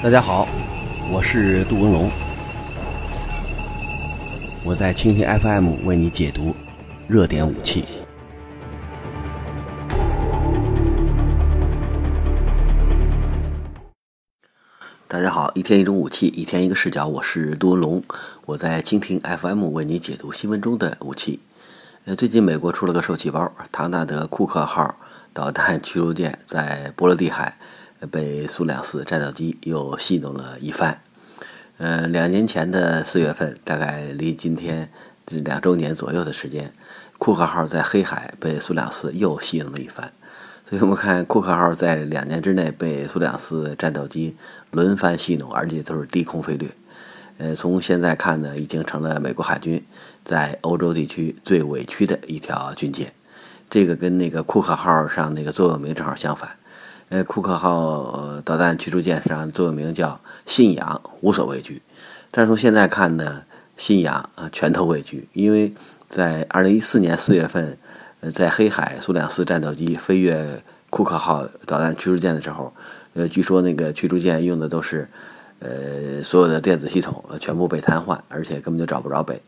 大家好，我是杜文龙，我在蜻蜓 FM 为你解读热点武器。大家好，一天一种武器，一天一个视角，我是杜文龙，我在蜻蜓 FM 为你解读新闻中的武器。呃，最近美国出了个受气包，唐纳德·库克号导弹驱逐舰在波罗的海。被苏两四战斗机又戏弄了一番。呃，两年前的四月份，大概离今天这两周年左右的时间，库克号在黑海被苏两四又戏弄了一番。所以我们看，库克号在两年之内被苏两四战斗机轮番戏弄，而且都是低空飞掠。呃，从现在看呢，已经成了美国海军在欧洲地区最委屈的一条军舰。这个跟那个库克号上那个座右铭正好相反。呃，库克号导弹驱逐舰上座右铭叫“信仰无所畏惧”，但是从现在看呢，信仰啊全头畏惧，因为在二零一四年四月份，呃，在黑海苏两四战斗机飞越库克号导弹驱逐舰的时候，呃，据说那个驱逐舰用的都是，呃，所有的电子系统全部被瘫痪，而且根本就找不着北。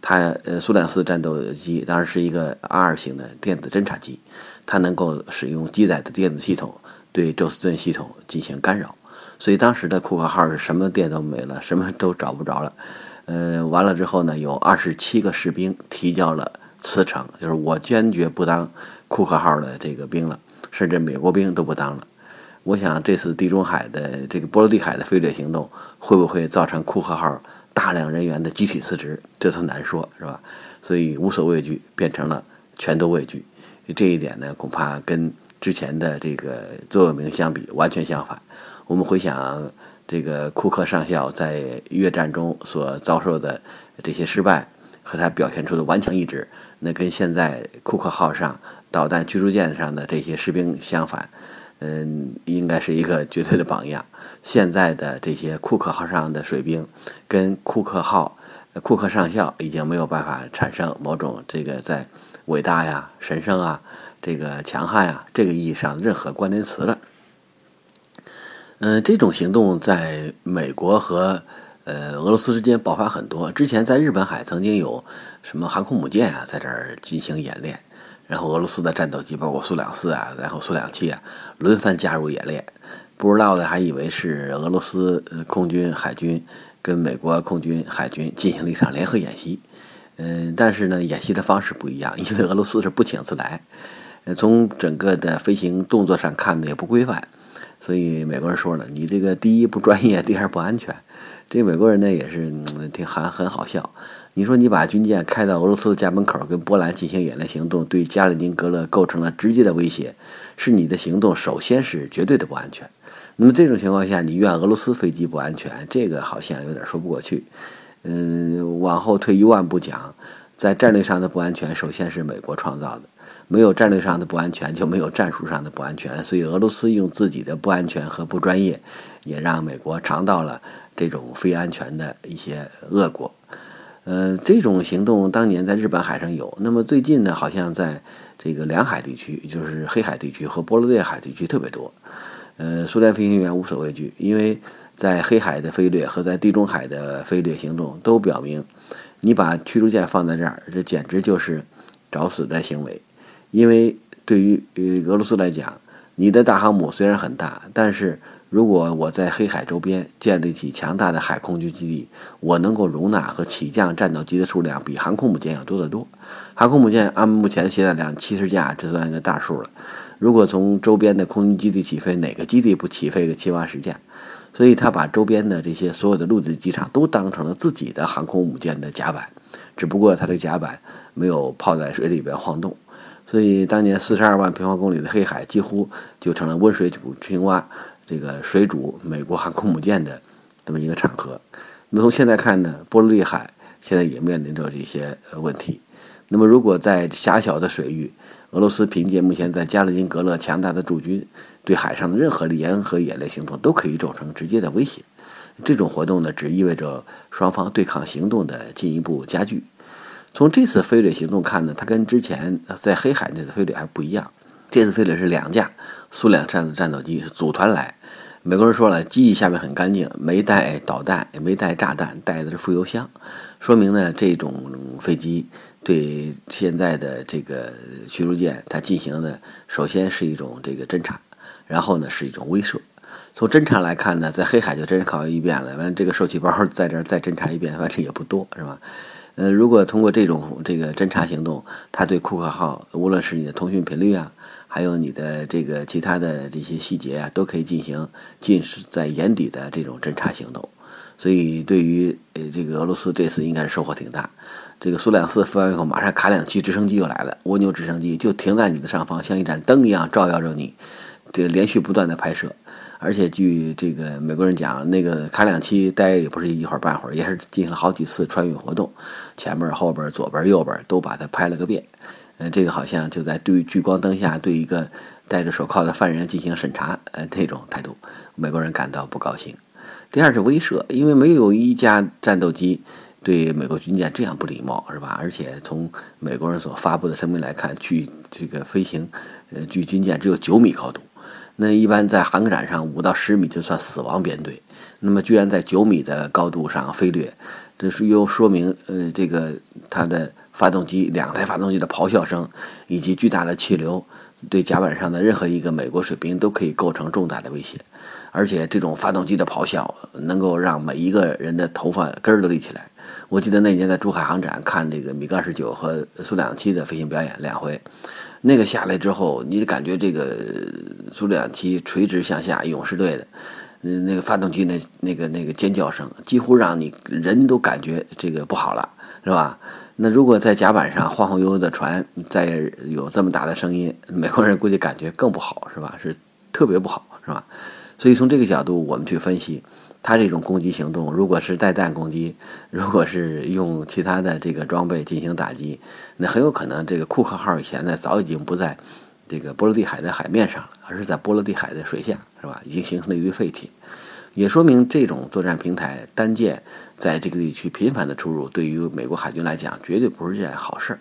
它呃，苏两四战斗机当然是一个 R 型的电子侦察机，它能够使用机载的电子系统。对宙斯盾系统进行干扰，所以当时的库克号是什么电都没了，什么都找不着了。呃，完了之后呢，有二十七个士兵提交了辞呈，就是我坚决不当库克号的这个兵了，甚至美国兵都不当了。我想这次地中海的这个波罗的海的飞掠行动会不会造成库克号大量人员的集体辞职，这都难说，是吧？所以无所畏惧变成了全都畏惧，这一点呢，恐怕跟。之前的这个座右铭相比完全相反。我们回想这个库克上校在越战中所遭受的这些失败和他表现出的顽强意志，那跟现在库克号上导弹驱逐舰上的这些士兵相反，嗯，应该是一个绝对的榜样。现在的这些库克号上的水兵跟库克号库克上校已经没有办法产生某种这个在伟大呀、神圣啊。这个强悍啊，这个意义上任何关联词了。嗯，这种行动在美国和呃俄罗斯之间爆发很多。之前在日本海曾经有什么航空母舰啊在这儿进行演练，然后俄罗斯的战斗机，包括苏两四啊，然后苏两七啊，轮番加入演练。不知道的还以为是俄罗斯空军、海军跟美国空军、海军进行了一场联合演习。嗯，但是呢，演习的方式不一样，因为俄罗斯是不请自来。从整个的飞行动作上看呢，也不规范，所以美国人说了，你这个第一不专业，第二不安全。这美国人呢也是挺很很好笑。你说你把军舰开到俄罗斯的家门口，跟波兰进行演练行动，对加里宁格勒构成了直接的威胁，是你的行动首先是绝对的不安全。那么这种情况下，你怨俄罗斯飞机不安全，这个好像有点说不过去。嗯，往后退一万步讲，在战略上的不安全，首先是美国创造的。没有战略上的不安全，就没有战术上的不安全。所以俄罗斯用自己的不安全和不专业，也让美国尝到了这种非安全的一些恶果。呃，这种行动当年在日本海上有，那么最近呢，好像在这个两海地区，就是黑海地区和波罗的海地区特别多。呃，苏联飞行员无所畏惧，因为在黑海的飞掠和在地中海的飞掠行动都表明，你把驱逐舰放在这儿，这简直就是找死的行为。因为对于俄罗斯来讲，你的大航母虽然很大，但是如果我在黑海周边建立起强大的海空军基地，我能够容纳和起降战斗机的数量比航空母舰要多得多。航空母舰按目前的携带量七十架，这算一个大数了。如果从周边的空军基地起飞，哪个基地不起飞个七八十架？所以他把周边的这些所有的陆地机场都当成了自己的航空母舰的甲板，只不过它的甲板没有泡在水里边晃动。所以，当年四十二万平方公里的黑海几乎就成了温水煮青蛙，这个水煮美国航空母舰的这么一个场合。那么从现在看呢，波罗的海现在也面临着这些问题。那么，如果在狭小的水域，俄罗斯凭借目前在加里宁格勒强大的驻军，对海上的任何的联合演练行动都可以构成直接的威胁。这种活动呢，只意味着双方对抗行动的进一步加剧。从这次飞掠行动看呢，它跟之前在黑海那次飞掠还不一样。这次飞掠是两架苏两战的战斗机是组团来，美国人说了，机翼下面很干净，没带导弹，也没带炸弹，带的是副油箱，说明呢，这种飞机对现在的这个驱逐舰，它进行的首先是一种这个侦察，然后呢是一种威慑。从侦察来看呢，在黑海就侦查一遍了，完了这个受气包在这儿再侦察一遍，反正也不多，是吧？呃，如果通过这种这个侦察行动，它对库克号，无论是你的通讯频率啊，还有你的这个其他的这些细节啊，都可以进行近视在眼底的这种侦察行动。所以，对于呃这个俄罗斯这次应该是收获挺大。这个苏两四飞完以后，马上卡两栖直升机又来了，蜗牛直升机就停在你的上方，像一盏灯一样照耀着你，这连续不断的拍摄。而且据这个美国人讲，那个卡两栖待也不是一会儿半会儿，也是进行了好几次穿越活动，前面、后边、左边、右边都把它拍了个遍。呃，这个好像就在对聚光灯下对一个戴着手铐的犯人进行审查，呃，这种态度，美国人感到不高兴。第二是威慑，因为没有一架战斗机对美国军舰这样不礼貌，是吧？而且从美国人所发布的声明来看，距这个飞行，呃，距军舰只有九米高度。那一般在航展上五到十米就算死亡编队，那么居然在九米的高度上飞掠，这是又说明呃这个它的发动机两台发动机的咆哮声以及巨大的气流，对甲板上的任何一个美国水兵都可以构成重大的威胁，而且这种发动机的咆哮能够让每一个人的头发根儿都立起来。我记得那年在珠海航展看这个米格二十九和苏两七的飞行表演两回。那个下来之后，你感觉这个苏两七垂直向下，勇士队的，嗯，那个发动机那那个那个尖叫声，几乎让你人都感觉这个不好了，是吧？那如果在甲板上晃晃悠悠的船，再有这么大的声音，美国人估计感觉更不好，是吧？是特别不好，是吧？所以从这个角度，我们去分析。他这种攻击行动，如果是带弹攻击，如果是用其他的这个装备进行打击，那很有可能这个库克号现在早已经不在这个波罗的海的海面上了，而是在波罗的海的水下，是吧？已经形成了一堆废铁，也说明这种作战平台单舰在这个地区频繁的出入，对于美国海军来讲绝对不是件好事儿，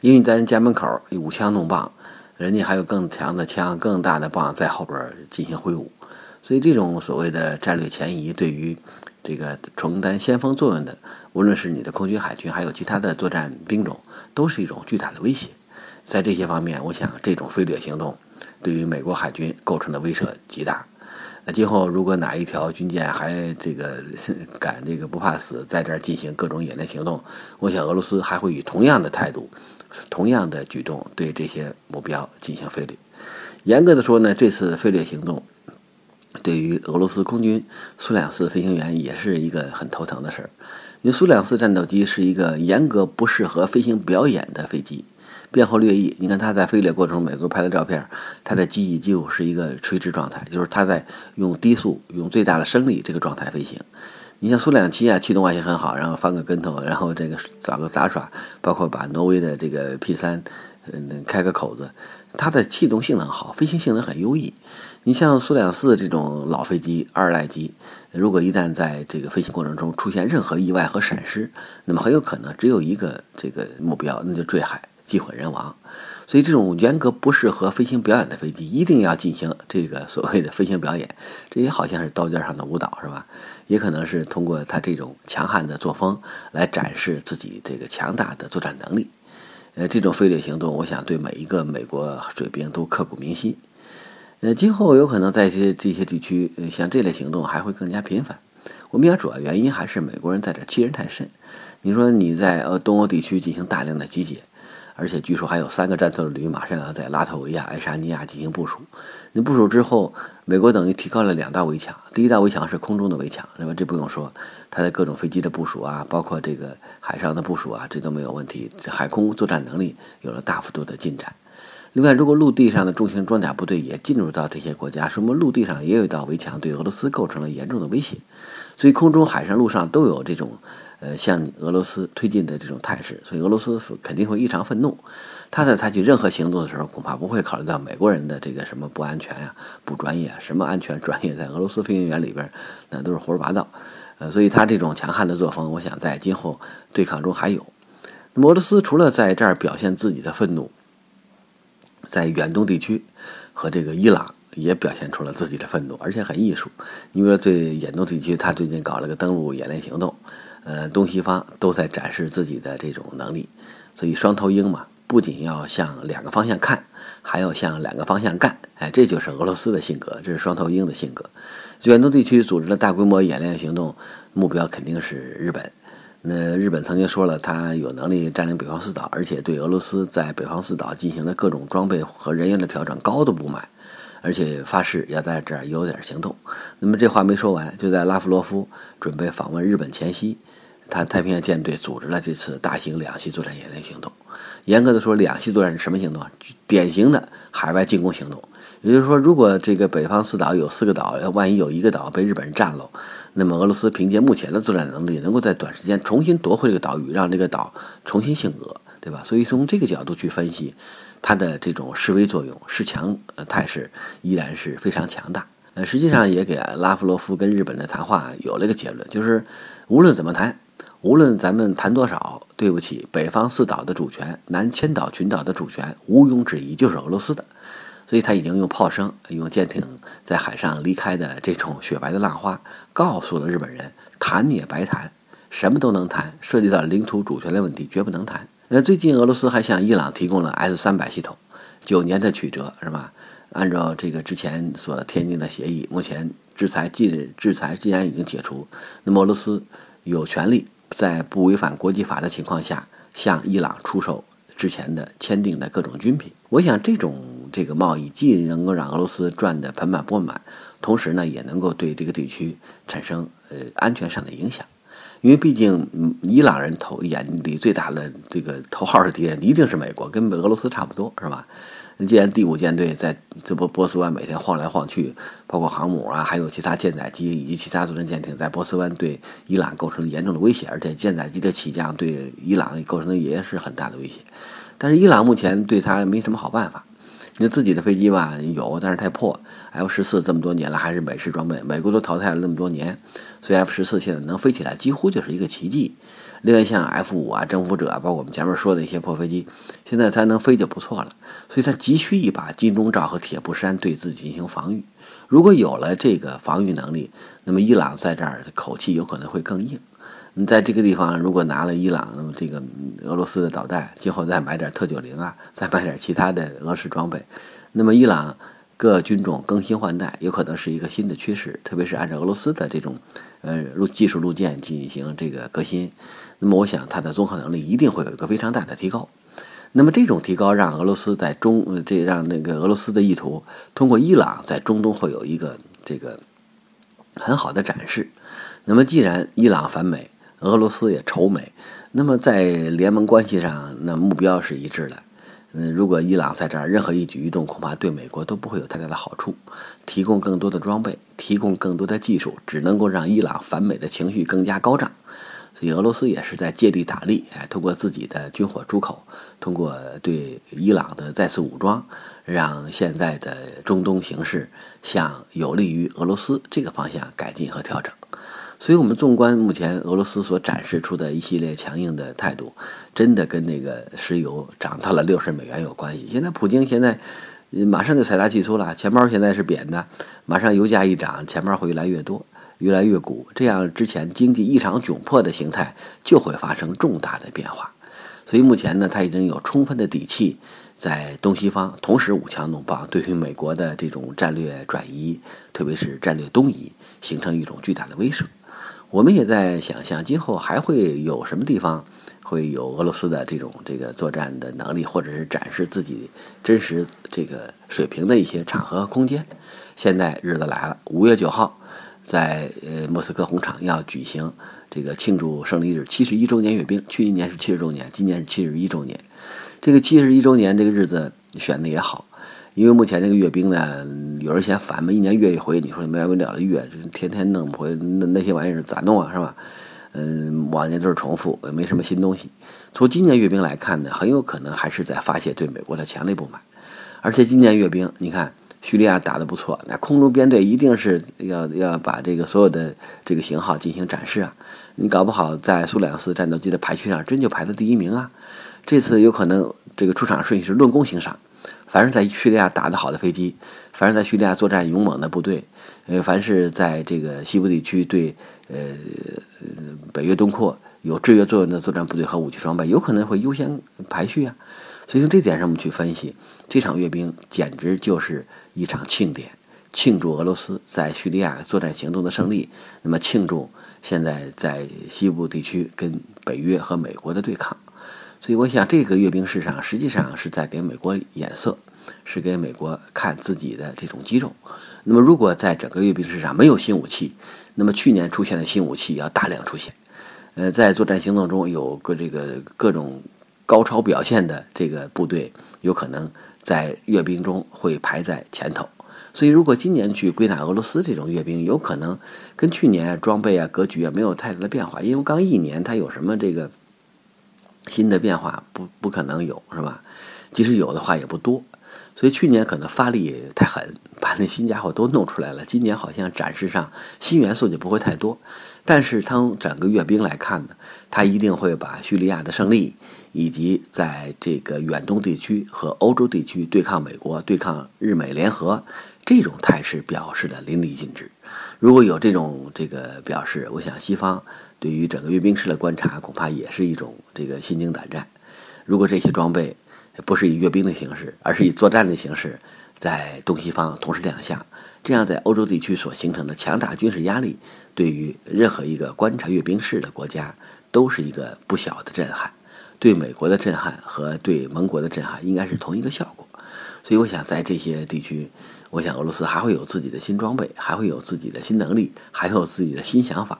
因为你在人家门口舞枪弄棒，人家还有更强的枪、更大的棒在后边进行挥舞。所以，这种所谓的战略前移，对于这个承担先锋作用的，无论是你的空军、海军，还有其他的作战兵种，都是一种巨大的威胁。在这些方面，我想这种飞掠行动对于美国海军构成的威慑极大。那今后如果哪一条军舰还这个敢这个不怕死，在这儿进行各种演练行动，我想俄罗斯还会以同样的态度、同样的举动对这些目标进行飞掠。严格的说呢，这次飞掠行动。对于俄罗斯空军苏两四飞行员也是一个很头疼的事儿，因为苏两四战斗机是一个严格不适合飞行表演的飞机，变后掠翼。你看它在飞掠过程中，美国拍的照片，它的机翼几乎是一个垂直状态，就是它在用低速、用最大的升力这个状态飞行。你像苏两七啊，气动外形很好，然后翻个跟头，然后这个找个杂耍，包括把挪威的这个 P 三，嗯，开个口子。它的气动性能好，飞行性能很优异。你像苏两四这种老飞机、二代机，如果一旦在这个飞行过程中出现任何意外和闪失，那么很有可能只有一个这个目标，那就坠海，机毁人亡。所以，这种严格不适合飞行表演的飞机，一定要进行这个所谓的飞行表演。这也好像是刀尖上的舞蹈，是吧？也可能是通过他这种强悍的作风来展示自己这个强大的作战能力。呃，这种飞掠行动，我想对每一个美国水兵都刻骨铭心。呃，今后有可能在这这些地区，呃，像这类行动还会更加频繁。我们讲主要原因还是美国人在这欺人太甚。你说你在呃东欧地区进行大量的集结。而且据说还有三个战斗旅马上要在拉脱维亚、爱沙尼亚进行部署。那部署之后，美国等于提高了两道围墙。第一道围墙是空中的围墙，那么这不用说，它的各种飞机的部署啊，包括这个海上的部署啊，这都没有问题。海空作战能力有了大幅度的进展。另外，如果陆地上的重型装甲部队也进入到这些国家，说明陆地上也有一道围墙，对俄罗斯构成了严重的威胁。所以，空中、海上、陆上都有这种。呃，向俄罗斯推进的这种态势，所以俄罗斯肯定会异常愤怒。他在采取任何行动的时候，恐怕不会考虑到美国人的这个什么不安全呀、不专业，什么安全专业，在俄罗斯飞行员里边那都是胡说八道。呃，所以他这种强悍的作风，我想在今后对抗中还有。那么俄罗斯除了在这儿表现自己的愤怒，在远东地区和这个伊朗也表现出了自己的愤怒，而且很艺术。你比如说，对远东地区，他最近搞了个登陆演练行动，呃，东西方都在展示自己的这种能力，所以双头鹰嘛，不仅要向两个方向看，还要向两个方向干。哎，这就是俄罗斯的性格，这是双头鹰的性格。远东地区组织了大规模演练行动，目标肯定是日本。那日本曾经说了，他有能力占领北方四岛，而且对俄罗斯在北方四岛进行的各种装备和人员的调整高度不满，而且发誓要在这儿有点行动。那么这话没说完，就在拉夫罗夫准备访问日本前夕，他太平洋舰队组织了这次大型两栖作战演练行动。严格的说，两栖作战是什么行动？典型的海外进攻行动。也就是说，如果这个北方四岛有四个岛，万一有一个岛被日本人占了，那么俄罗斯凭借目前的作战能力，能够在短时间重新夺回这个岛屿，让这个岛重新姓俄，对吧？所以从这个角度去分析，它的这种示威作用、示强态势依然是非常强大。呃，实际上也给拉夫罗夫跟日本的谈话有了一个结论，就是无论怎么谈，无论咱们谈多少，对不起，北方四岛的主权、南千岛群岛的主权，毋庸置疑就是俄罗斯的。所以他已经用炮声、用舰艇在海上离开的这种雪白的浪花，告诉了日本人：谈也白谈，什么都能谈，涉及到领土主权的问题绝不能谈。那最近俄罗斯还向伊朗提供了 S 三百系统，九年的曲折是吧？按照这个之前所签订的协议，目前制裁既制裁既然已经解除，那么俄罗斯有权利在不违反国际法的情况下向伊朗出售之前的签订的各种军品。我想这种。这个贸易既能够让俄罗斯赚得盆满钵满，同时呢，也能够对这个地区产生呃安全上的影响。因为毕竟，嗯伊朗人头眼里最大的这个头号的敌人一定是美国，跟俄罗斯差不多，是吧？既然第五舰队在这波波斯湾每天晃来晃去，包括航母啊，还有其他舰载机以及其他作战舰艇在波斯湾对伊朗构成严重的威胁，而且舰载机的起降对伊朗构成的也是很大的威胁。但是伊朗目前对他没什么好办法。你自己的飞机吧有，但是太破。F 十四这么多年了还是美式装备，美国都淘汰了那么多年，所以 F 十四现在能飞起来几乎就是一个奇迹。另外像 F 五啊、征服者啊，包括我们前面说的一些破飞机，现在它能飞就不错了。所以它急需一把金钟罩和铁布衫对自己进行防御。如果有了这个防御能力，那么伊朗在这儿的口气有可能会更硬。你在这个地方，如果拿了伊朗这个俄罗斯的导弹，今后再买点特九零啊，再买点其他的俄式装备，那么伊朗各军种更新换代，有可能是一个新的趋势。特别是按照俄罗斯的这种呃路技术路线进行这个革新，那么我想它的综合能力一定会有一个非常大的提高。那么这种提高让俄罗斯在中这让那个俄罗斯的意图通过伊朗在中东会有一个这个很好的展示。那么既然伊朗反美，俄罗斯也仇美，那么在联盟关系上，那目标是一致的。嗯，如果伊朗在这儿任何一举一动，恐怕对美国都不会有太大的好处。提供更多的装备，提供更多的技术，只能够让伊朗反美的情绪更加高涨。所以俄罗斯也是在借力打力，哎，通过自己的军火出口，通过对伊朗的再次武装，让现在的中东形势向有利于俄罗斯这个方向改进和调整。所以，我们纵观目前俄罗斯所展示出的一系列强硬的态度，真的跟那个石油涨到了六十美元有关系。现在，普京现在马上就财大气粗了，钱包现在是扁的，马上油价一涨，钱包会越来越多，越来越鼓，这样之前经济异常窘迫的形态就会发生重大的变化。所以，目前呢，他已经有充分的底气在东西方同时舞枪弄棒，对于美国的这种战略转移，特别是战略东移，形成一种巨大的威慑。我们也在想象，今后还会有什么地方会有俄罗斯的这种这个作战的能力，或者是展示自己真实这个水平的一些场合和空间。现在日子来了，五月九号，在呃莫斯科红场要举行这个庆祝胜利日七十一周年阅兵。去年是七十周年，今年是七十一周年。这个七十一周年这个日子选的也好。因为目前这个阅兵呢，有人嫌烦嘛，一年阅一回，你说没完没了的阅，天天弄不回，那那些玩意儿咋弄啊，是吧？嗯，往年都是重复，也没什么新东西。从今年阅兵来看呢，很有可能还是在发泄对美国的强烈不满。而且今年阅兵，你看叙利亚打得不错，那空中编队一定是要要把这个所有的这个型号进行展示啊。你搞不好在苏两四战斗机的排序上真就排在第一名啊。这次有可能这个出场顺序是论功行赏。凡是在叙利亚打得好的飞机，凡是在叙利亚作战勇猛的部队，呃，凡是在这个西部地区对呃北约东扩有制约作用的作战部队和武器装备，有可能会优先排序啊。所以从这点上，我们去分析，这场阅兵简直就是一场庆典，庆祝俄罗斯在叙利亚作战行动的胜利，那么庆祝现在在西部地区跟北约和美国的对抗。所以，我想这个阅兵式上实际上是在给美国眼色，是给美国看自己的这种肌肉。那么，如果在整个阅兵式上没有新武器，那么去年出现的新武器要大量出现。呃，在作战行动中有个这个各种高超表现的这个部队，有可能在阅兵中会排在前头。所以，如果今年去归纳俄罗斯这种阅兵，有可能跟去年装备啊、格局啊没有太大的变化，因为刚一年，它有什么这个新的变化不不可能有，是吧？即使有的话，也不多。所以去年可能发力太狠，把那新家伙都弄出来了。今年好像展示上新元素就不会太多，但是从整个阅兵来看呢，他一定会把叙利亚的胜利，以及在这个远东地区和欧洲地区对抗美国、对抗日美联合这种态势表示的淋漓尽致。如果有这种这个表示，我想西方对于整个阅兵式的观察，恐怕也是一种这个心惊胆战。如果这些装备，不是以阅兵的形式，而是以作战的形式，在东西方同时亮相，这样在欧洲地区所形成的强大军事压力，对于任何一个观察阅兵式的国家，都是一个不小的震撼。对美国的震撼和对盟国的震撼，应该是同一个效果。所以，我想在这些地区，我想俄罗斯还会有自己的新装备，还会有自己的新能力，还有自己的新想法。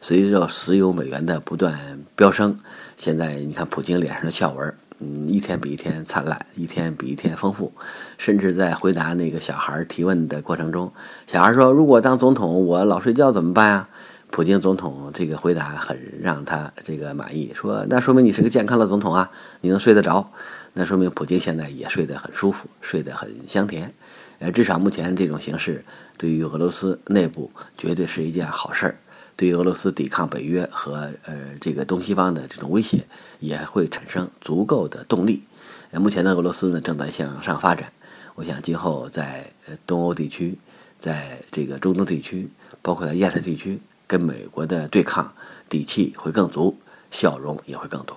随着石油美元的不断飙升，现在你看普京脸上的笑纹。嗯，一天比一天灿烂，一天比一天丰富，甚至在回答那个小孩提问的过程中，小孩说：“如果当总统，我老睡觉怎么办啊？”普京总统这个回答很让他这个满意，说：“那说明你是个健康的总统啊，你能睡得着，那说明普京现在也睡得很舒服，睡得很香甜。呃，至少目前这种形式对于俄罗斯内部绝对是一件好事儿。”对于俄罗斯抵抗北约和呃这个东西方的这种威胁，也会产生足够的动力。呃，目前的俄罗斯呢正在向上发展，我想今后在呃东欧地区，在这个中东地区，包括在亚太地区，跟美国的对抗底气会更足，笑容也会更多。